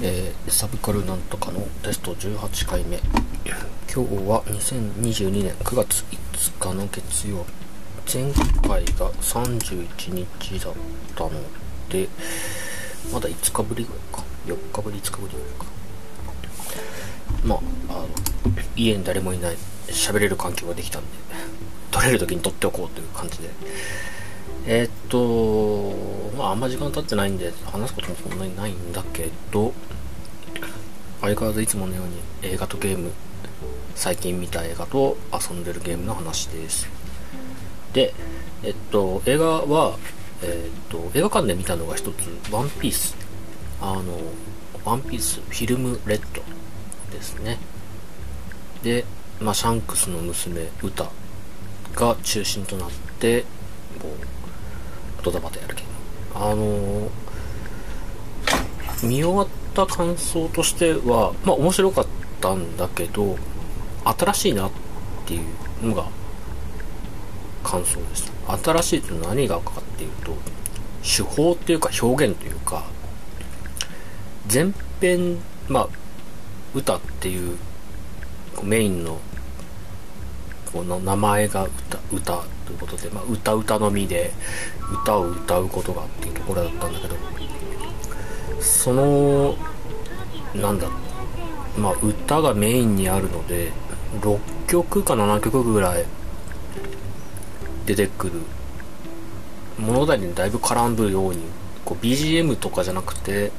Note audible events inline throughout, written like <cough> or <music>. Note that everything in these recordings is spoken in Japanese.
えー、サブカルなんとかのテスト18回目。今日は2022年9月5日の月曜。日前回が31日だったのでまだ5日ぶりぐらいか。4日ぶり5日ぶりぐらいか。まああの家に誰もいない。喋れる環境ができたんで撮れる時に撮っておこうという感じで。えー、っと、まあ、あんま時間経ってないんで、話すこともそんなにないんだけど、相変わらずいつものように映画とゲーム、最近見た映画と遊んでるゲームの話です。で、えっと、映画は、えっと、映画館で見たのが一つ、ワンピース。あの、ワンピースフィルムレッドですね。で、まあ、シャンクスの娘、ウタが中心となって、こう、ドタバタやるけどあの、見終わった感想としてはまあ面白かったんだけど新しいなっていうのが感想です新しいって何がかっていうと手法っていうか表現というか前編まあ歌っていうメインのこの名前が歌歌ということで、まあ、歌歌のみで歌を歌うことがっていうところだったんだけどそのなんだまあ歌がメインにあるので6曲か7曲ぐらい出てくる物語にだいぶ絡むようにこう BGM とかじゃなくて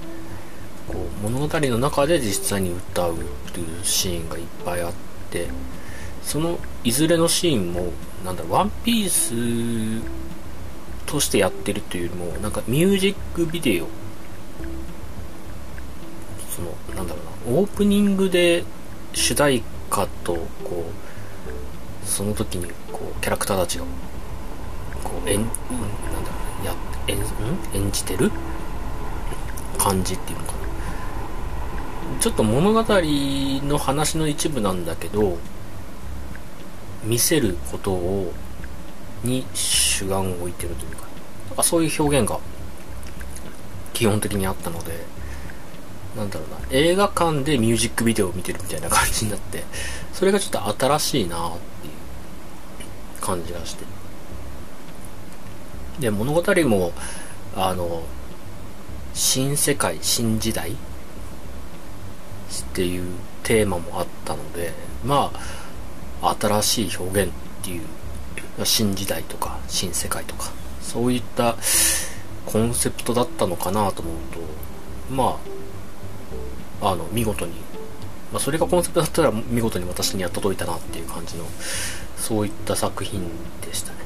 こう物語の中で実際に歌うっていうシーンがいっぱいあってそのいずれのシーンもなんだワンピースとしてやってるというよりもなんかミュージックビデオそのなんだろうなオープニングで主題歌とこうその時にこうキャラクターたちがこう演、うん、なんだろうや演演じてる感じっていうのかな。ちょっと物語の話の一部なんだけど見せることをに主眼を置いてるというかなんかそういう表現が基本的にあったのでなんだろうな映画館でミュージックビデオを見てるみたいな感じになってそれがちょっと新しいなっていう感じがして。で物語もあの新世界新時代っていうテーマもあったのでまあ新しい表現っていう新時代とか新世界とかそういったコンセプトだったのかなと思うとまああの見事に、まあ、それがコンセプトだったら見事に私にやっといたなっていう感じのそういった作品でしたね。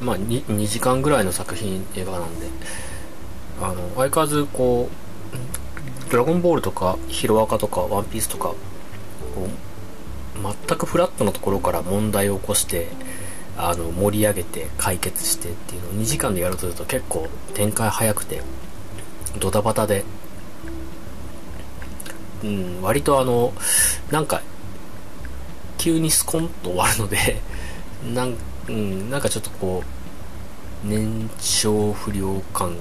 まあ 2, 2時間ぐらいの作品映画なんであの相変わらずこうドラゴンボールとかヒロアカとかワンピースとかこう全くフラットなところから問題を起こしてあの盛り上げて解決してっていうのを2時間でやるとすると結構展開早くてドタバタで、うん、割とあのなんか急にスコンと終わるので <laughs> なん,、うん、なんかちょっとこう年少不良感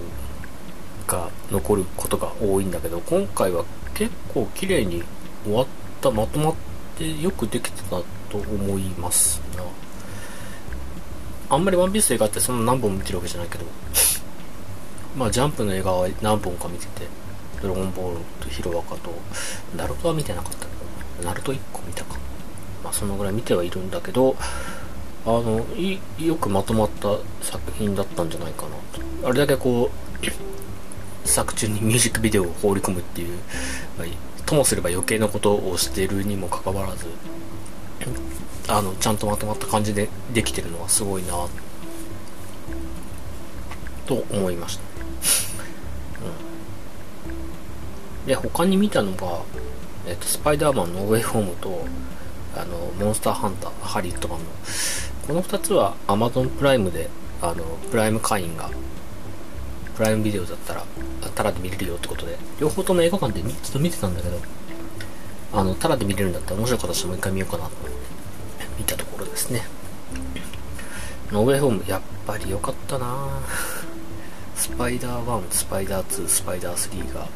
が残ることが多いんだけど今回は結構綺麗に終わったまとまったでよくできてたと思います。なあんまりワンピース映画ってそんな何本見てるわけじゃないけど。<laughs> まあジャンプの映画は何本か見ててドラゴンボールとヒロアカとナルトは見てなかった。けどナルト1個見たか。まあそのぐらい見てはいるんだけどあのよくまとまった作品だったんじゃないかな。とあれだけこう <coughs> 作中にミュージックビデオを放り込むっていう、まあ、ともすれば余計なことをしてるにもかかわらずあのちゃんとまとまった感じでできてるのはすごいなと思いました、うん、で他に見たのが、えっと、スパイダーマンノーウェイホームとあのモンスターハンターハリウッド版の。この2つは Amazon プライムであのプライム会員がプライムビデオだったらタダで見れるよってことで両方とも映画館でちょっと見てたんだけどあのタダで見れるんだったら面白かったしもう一回見ようかなと思って見たところですね。ノーウェイホームやっぱり良かったな。スパイダー1スパイダー2スパイダー3が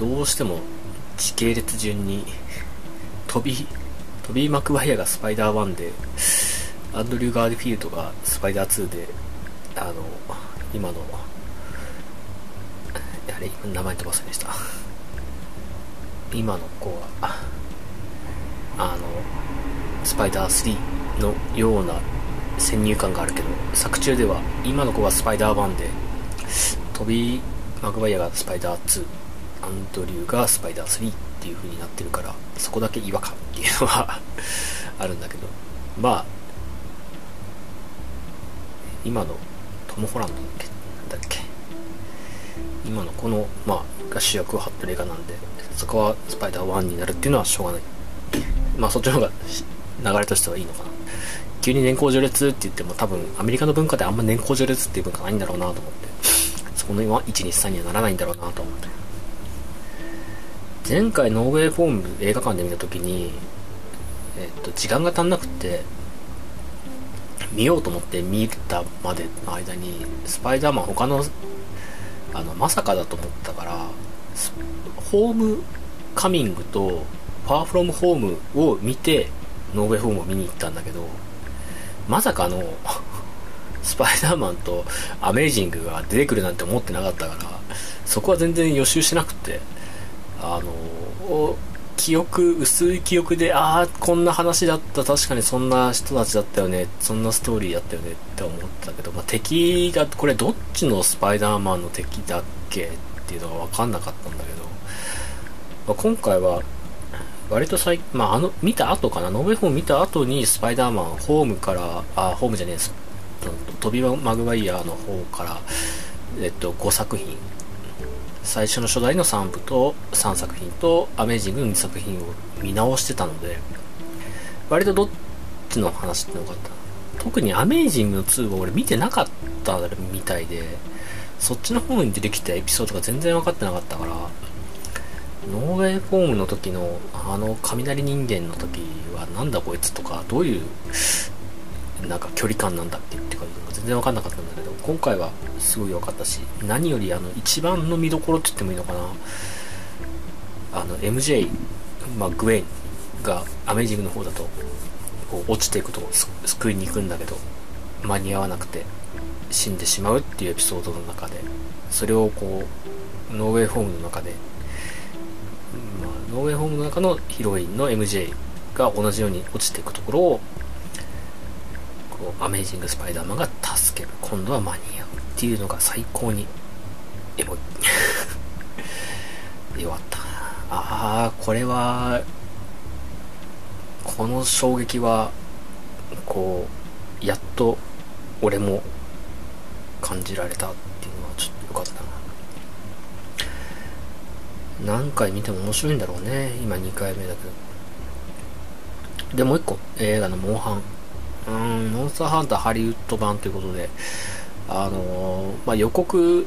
どうしても時系列順に飛びトビー・マクワイアがスパイダー1でアンドリュー・ガーディフィールドがスパイダー2であの今のあれ名前飛ばせでした。今の子はあのスパイダー3のような先入観があるけど作中では今の子はスパイダー1でトビー・マグワイアがスパイダー2アンドリューがスパイダー3っていう風になってるからそこだけ違和感っていうのは <laughs> あるんだけどまあ今のトム・ホランドだっけ今のこの、まあ、が主役を張ってる映画なんでそこはスパイダー1になるっていうのはしょうがない。まあそっちの方が流れとしてはいいのかな。急に年功序列って言っても多分アメリカの文化であんま年功序列っていう文化ないんだろうなと思って。そこの今123にはならないんだろうなと思って。前回ノーウェイフォーム映画館で見た時にえっと時間が足んなくて見ようと思って見たまでの間にスパイダーマン他のあのまさかだと思ったからホームカミングとファーフロムホームを見てノーウェイフォームを見に行ったんだけどまさかの <laughs> スパイダーマンとアメージングが出てくるなんて思ってなかったからそこは全然予習しなくてあの記憶薄い記憶でああこんな話だった。確かにそんな人たちだったよね。そんなストーリーだったよねって思ったけど、まあ、敵がこれどっちのスパイダーマンの敵だっけっていうのが分かんなかったんだけど、まあ、今回は割と最まあ、あの見た後かな？ノーベルフォーム見た後にスパイダーマンホームからあホームじゃねえですトビ・マグワイアの方からえっと5作品最初の初代の3部と3作品とアメージングの2作品を見直してたので割とどっちの話ってのがあった。特にアメージングの2は俺見てなかったみたいでそっちの方に出てきたエピソードが全然分かってなかったからノーウェイフォームの時のあの雷人間の時はなんだこいつとかどういうなんか距離感なんだっけっていうか全然分かんなかったんだけど今回はすごい良かったし何よりあの一番の見どころって言ってもいいのかな。あの MJ、まあ、グエンがアメージングの方だとこう落ちていくと救いに行くんだけど間に合わなくて死んでしまうっていうエピソードの中でそれをこうノーウェイホームの中で、まあ、ノーウェイホームの中のヒロインの MJ が同じように落ちていくところをアメージング・スパイダーマンが助ける。今度は間に合うっていうのが最高にエモい。<laughs> よかったああこれはこの衝撃はこうやっと俺も感じられたっていうのはちょっとよかったな。何回見ても面白いんだろうね。今2回目だけど。でもう一個。映画の「モンハン」うん、モンスターハンターハリウッド版ということで、あのー、まあ、予告、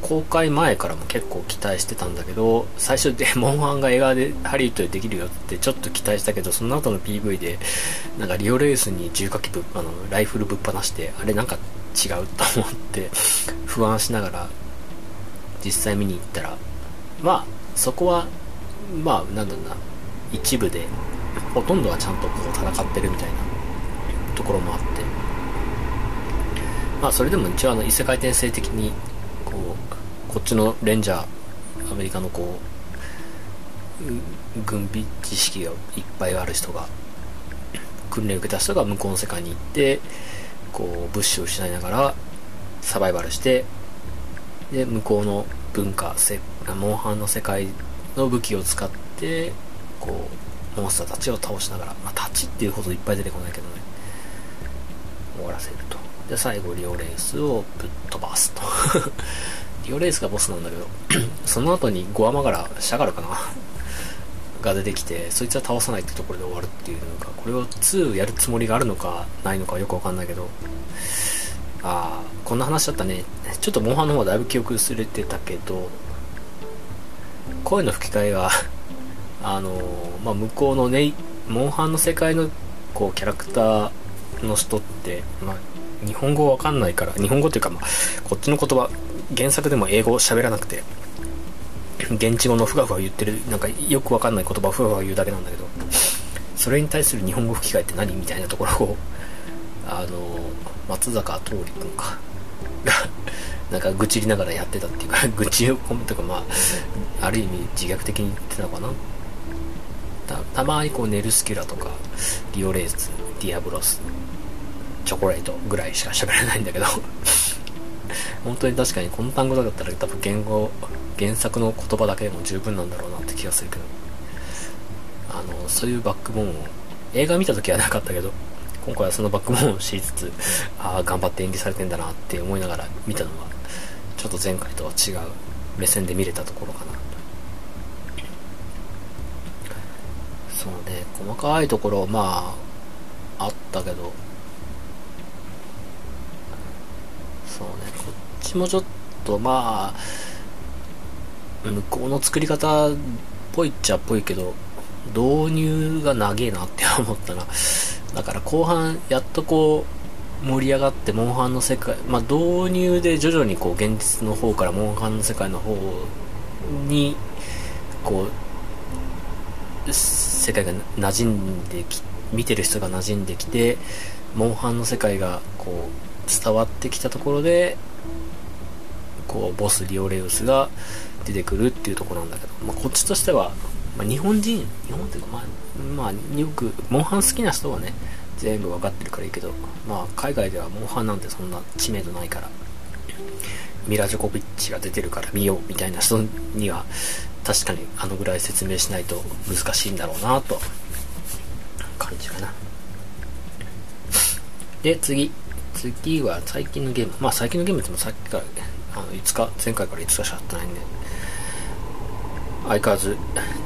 公開前からも結構期待してたんだけど、最初で、モンハンが映画でハリウッドでできるよってちょっと期待したけど、その後の PV で、なんかリオレースに重火器ぶあの、ライフルぶっ放して、あれなんか違うと思って、<laughs> 不安しながら、実際見に行ったら、まあ、そこは、まあ、なんだろうな、一部で、ほとんどはちゃんとこう戦ってるみたいなところもあって。まあそれでも一応あの異世界転生的にこうこっちのレンジャーアメリカのこう軍備知識がいっぱいある人が訓練を受けた人が向こうの世界に行ってこう物資を失いながらサバイバルしてで向こうの文化せモンハンの世界の武器を使ってこうモンスターたちを倒しながら、まあ、タチっていうほどいっぱい出てこないけどね。終わらせると。で最後リオレースをぶっ飛ばすと。<laughs> リオレースがボスなんだけど <clears throat> その後にゴアマガラシャガルかな？<laughs> が出てきてそいつは倒さないってところで終わるっていうのかこれを2やるつもりがあるのかないのかよくわかんないけどああこんな話だったね。ちょっとモンハンの方はだいぶ記憶薄れてたけど声の吹き替えが <laughs> あのまあ、向こうのねモンハンの世界のこうキャラクターの人って、まあ、日本語わかんないから日本語っていうか、まあ、こっちの言葉原作でも英語喋らなくて現地語のふがふわ言ってるなんかよくわかんない言葉をふわふわ言うだけなんだけどそれに対する日本語吹き替えって何みたいなところをあの松坂桃李君かがなんか愚痴りながらやってたっていうか愚痴を込むとかまあある意味自虐的に言ってたのかな。たまにこうネルスキュラとかリオレーズディアブロスチョコレートぐらいしか喋れないんだけど。<laughs> 本当に確かにこの単語だったら多分言語原作の言葉だけでも十分なんだろうなって気がするけど。あのそういうバックボーンを映画見た時はなかったけど今回はそのバックボーンを知りつつああ頑張って演技されてんだなって思いながら見たのはちょっと前回とは違う目線で見れたところかな。そうね細かいところまああったけど。そうねこっちもちょっとまあ向こうの作り方っぽいっちゃっぽいけど導入が長えなって思ったな。だから後半やっとこう盛り上がってモンハンの世界まあ導入で徐々にこう現実の方からモンハンの世界の方にこう世界が馴染んでき見てる人が馴染んできてモンハンの世界がこう伝わってきたところでこうボスリオレウスが出てくるっていうところなんだけど、まあ、こっちとしてはまあ、日本人、日本っていうか、まあ、まあ、よく、モンハン好きな人はね、全部わかってるからいいけど、まあ、海外ではモンハンなんてそんな知名度ないから、ミラ・ジョコビッチが出てるから見ようみたいな人には、確かにあのぐらい説明しないと難しいんだろうなと、感じかな。で、次。次は最近のゲーム。まあ最近のゲームってもさっきから、あの、5日、前回から5日しかやってないんで、相変わらず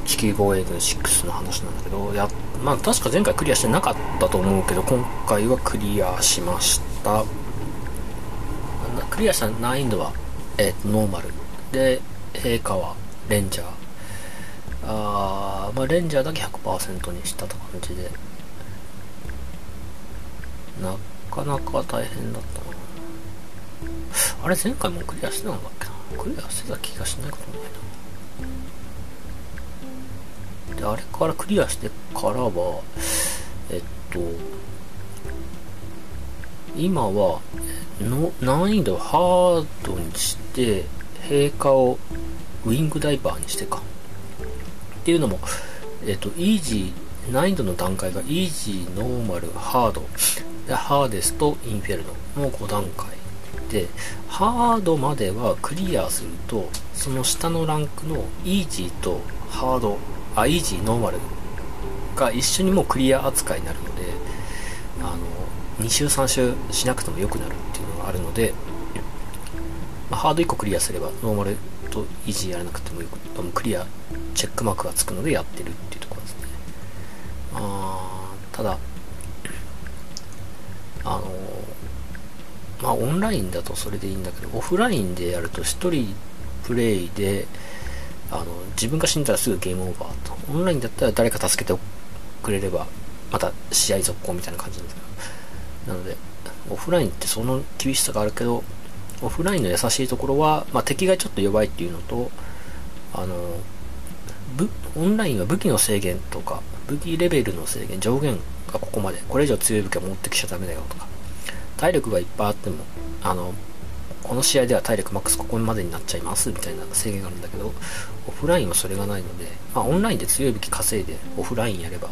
地球防衛軍6の話なんだけどやまあ確か前回クリアしてなかったと思うけど今回はクリアしましたクリアした難易度は、えー、ノーマルで陛下はレンジャーあー、まあ、レンジャーだけ100%にしたと感じでなかなか大変だったな。あれ前回もクリアしてたんだっけな？クリアしてた気がしないことないな。であれからクリアしてからはえっと今はの難易度ハードにして陛下をウィングダイバーにしてか。っていうのもえっとイージー難易度の段階がイージーノーマルハードでハーデスとインフェルノの5段階でハードまではクリアするとその下のランクのイージーとハードあイージーノーマルが一緒にもうクリア扱いになるのであの2周3周しなくても良くなるっていうのがあるので、まあ、ハード1個クリアすればノーマルとイージーやらなくてもよくクリアチェックマークがつくのでやってるっていうところですね。あただあのまあオンラインだとそれでいいんだけどオフラインでやると1人プレイであの自分が死んだらすぐゲームオーバーと。オンラインだったら誰か助けてくれればまた試合続行みたいな感じなんですけど。なのでオフラインってその厳しさがあるけどオフラインの優しいところは、まあ、敵がちょっと弱いっていうのとあのオンラインは武器の制限とか武器レベルの制限上限がここまでこれ以上強い武器は持ってきちゃダメだよとか体力がいっぱいあってもあのこの試合では体力マックスここまでになっちゃいますみたいな制限があるんだけどオフラインはそれがないので、まあ、オンラインで強い武器稼いでオフラインやれば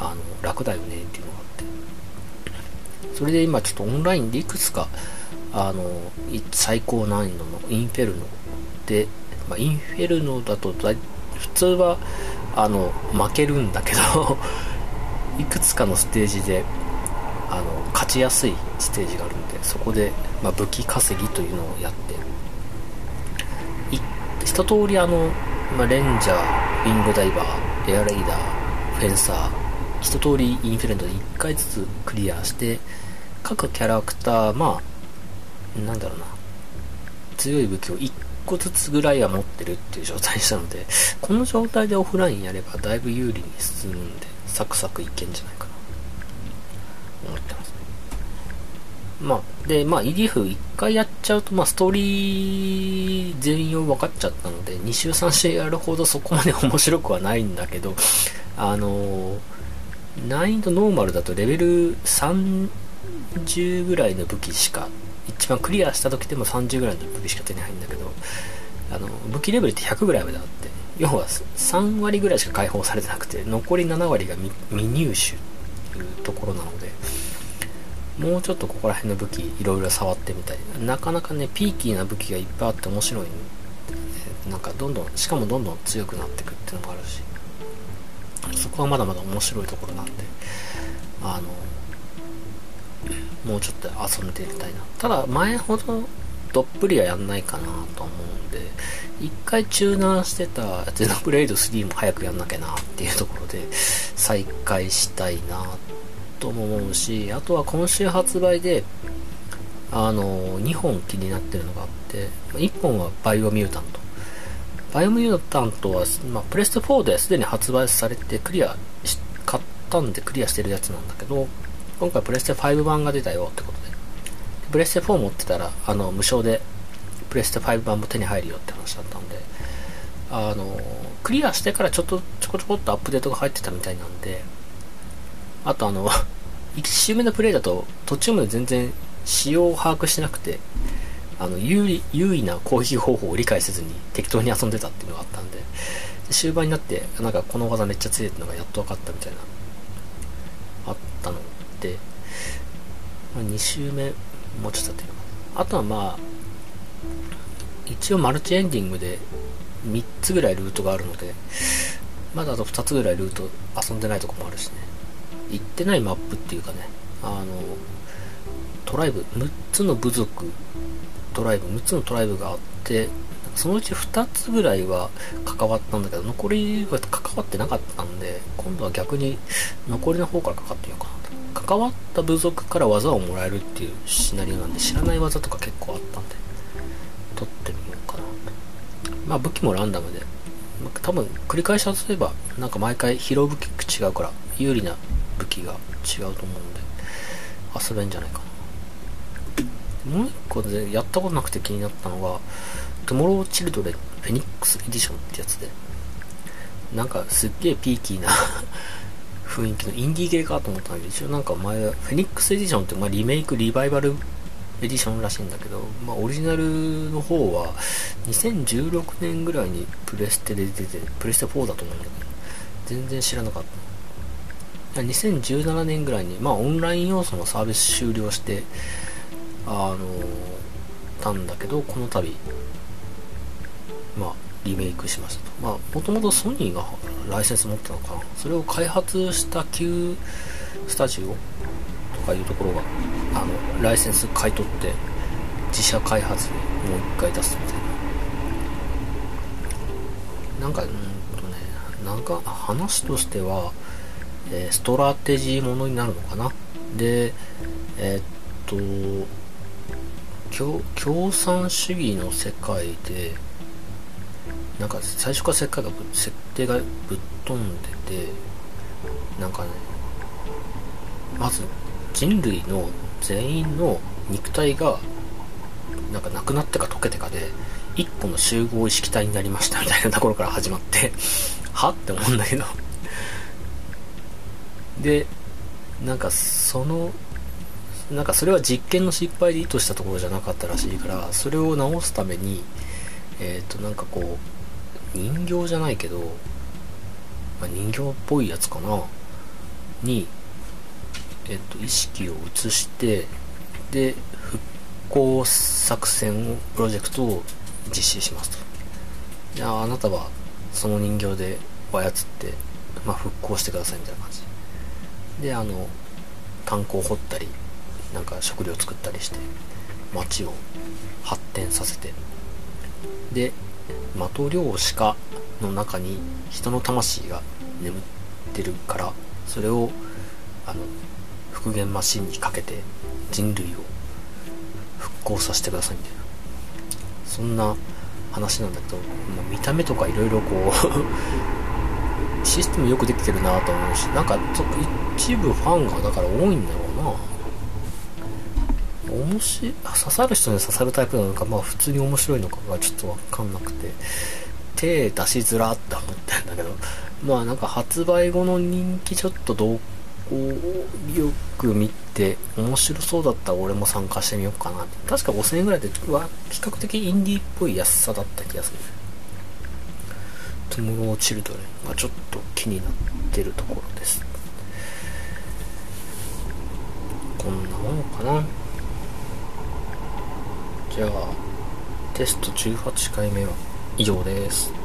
あの楽だよねっていうのがあって。それで今ちょっとオンラインでいくつかあの最高難易度のインフェルノで、まあ、インフェルノだと普通はあの負けるんだけど <laughs> いくつかのステージであの勝ちやすいステージがあるんでそこで、まあ、武器稼ぎというのをやって一通りあの、まあ、レンジャーウィングダイバーエアレイダーフェンサー一通りインフェレントで1回ずつクリアして各キャラクターまあなんだろうな強い武器を1個ずつぐらいは持ってるっていう状態にしたのでこの状態でオフラインやればだいぶ有利に進むんでサクサクいけんじゃないかな。思ってますね。まあ、で、まあ、EDF 一回やっちゃうと、まあ、ストーリー全容分かっちゃったので、2週3週やるほどそこまで面白くはないんだけど、あの難易度ノーマルだとレベル30ぐらいの武器しか、一番クリアした時でも30ぐらいの武器しか手に入るんだけど、あの、武器レベルって100ぐらいまであって、要は3割ぐらいしか解放されてなくて、残り7割が未入手というところなので、もうちょっとここら辺の武器いろいろ触ってみたりなかなかねピーキーな武器がいっぱいあって面白いんで、なんかどんどんしかもどんどん強くなっていくっていうのもあるしそこはまだまだ面白いところなんであのもうちょっと遊んでみたいな。ただ前ほどどっぷりはやんないかなと思うんで一回中断してたゼノブレイド3も早くやんなきゃなっていうところで再開したいなとも思うしあとは今週発売であの2本気になってるのがあって1本はバイオミュータント。バイオミュータントは、まあ、プレステ4ですでに発売されてクリア買ったんでクリアしてるやつなんだけど今回プレステ5版が出たよってことで。プレステ4持ってたらあの無償でプレステ5版も手に入るよって話だったんで。あのクリアしてからちょっとちょこちょこっとアップデートが入ってたみたいなんで。あとあの <laughs> 1周目のプレイだと途中まで全然仕様を把握してなくてあの有利優位な攻撃方法を理解せずに適当に遊んでたっていうのがあったんで終盤になってなんかこの技めっちゃ強いっていうのがやっと分かったみたいな、まあ、2周目もうちょっとやってみよあとはまあ一応マルチエンディングで3つぐらいルートがあるのでまだあと2つぐらいルート遊んでないとこもあるしね。行ってないマップっていうかねあのトライブ6つの部族トライブ6つのトライブがあってそのうち2つぐらいは関わったんだけど残りは関わってなかったんで今度は逆に残りの方からかかってみようかな。関わった部族から技をもらえるっていうシナリオなんで知らない技とか結構あったんで取ってみようかなまあ武器もランダムで。多分繰り返し遊べばなんか毎回拾う武器違うから有利な武器が違うと思うんで遊べんじゃないかな。もう一個でやったことなくて気になったのがトゥモローチルドレンフェニックスエディションってやつで。なんかすっげえピーキーな雰囲気のインディー系かと思ったんだけど一応なんか前フェニックスエディションってまあリメイクリバイバルエディションらしいんだけど、まあ、オリジナルの方は2016年ぐらいにプレステで出てプレステ4だと思うんだけど全然知らなかった。2017年ぐらいに、まあ、オンライン要素のサービス終了して、あのたんだけど、この度、まあ、リメイクしましたと。まあ、もともとソニーがライセンス持ってたのかな。それを開発した Q スタジオとかいうところが、あの、ライセンス買い取って、自社開発でもう一回出すみたいな。なんか、うんとね、なんか話としては、えー、ストラテジーものになるのかなでえー、っと共産主義の世界でなんか最初から設定が設定がぶっ飛んでてなんかねまず人類の全員の肉体がなんかなくなってか溶けてかで1個の集合意識体になりましたみたいなところから始まって <laughs> はって思うんだけど。でなんかそのなんかそれは実験の失敗で意図したところじゃなかったらしいからそれを直すためにえっ、ー、となんかこう人形じゃないけど、まあ、人形っぽいやつかな？にえっ、と意識を移してで復興作戦をプロジェクトを実施しますと。いやあなたはその人形で操って、まあ、復興してくださいみたいな感じ。であの炭鉱を掘ったりなんか食料作ったりして町を発展させて。で的漁師家の中に人の魂が眠ってるからそれをあの復元マシンにかけて人類を復興させてくださいみたいな。そんな話なんだけど、まあ、見た目とかいろいろこう <laughs> システムよくできてるなと思うしなんか一部ファンがだから多いんだろうな。面白い刺さる人に刺さるタイプなのかまあ普通に面白いのかがちょっとわかんなくて手出しづらって思ってんだけどまあなんか発売後の人気ちょっと動向よく見て面白そうだったら俺も参加してみようかな確か5000円ぐらいで比較的インディーっぽい安さだった気がする。トゥモローチルドレンがちょっと気になってるところです。こんなもんかな。じゃあテスト18回目は以上です。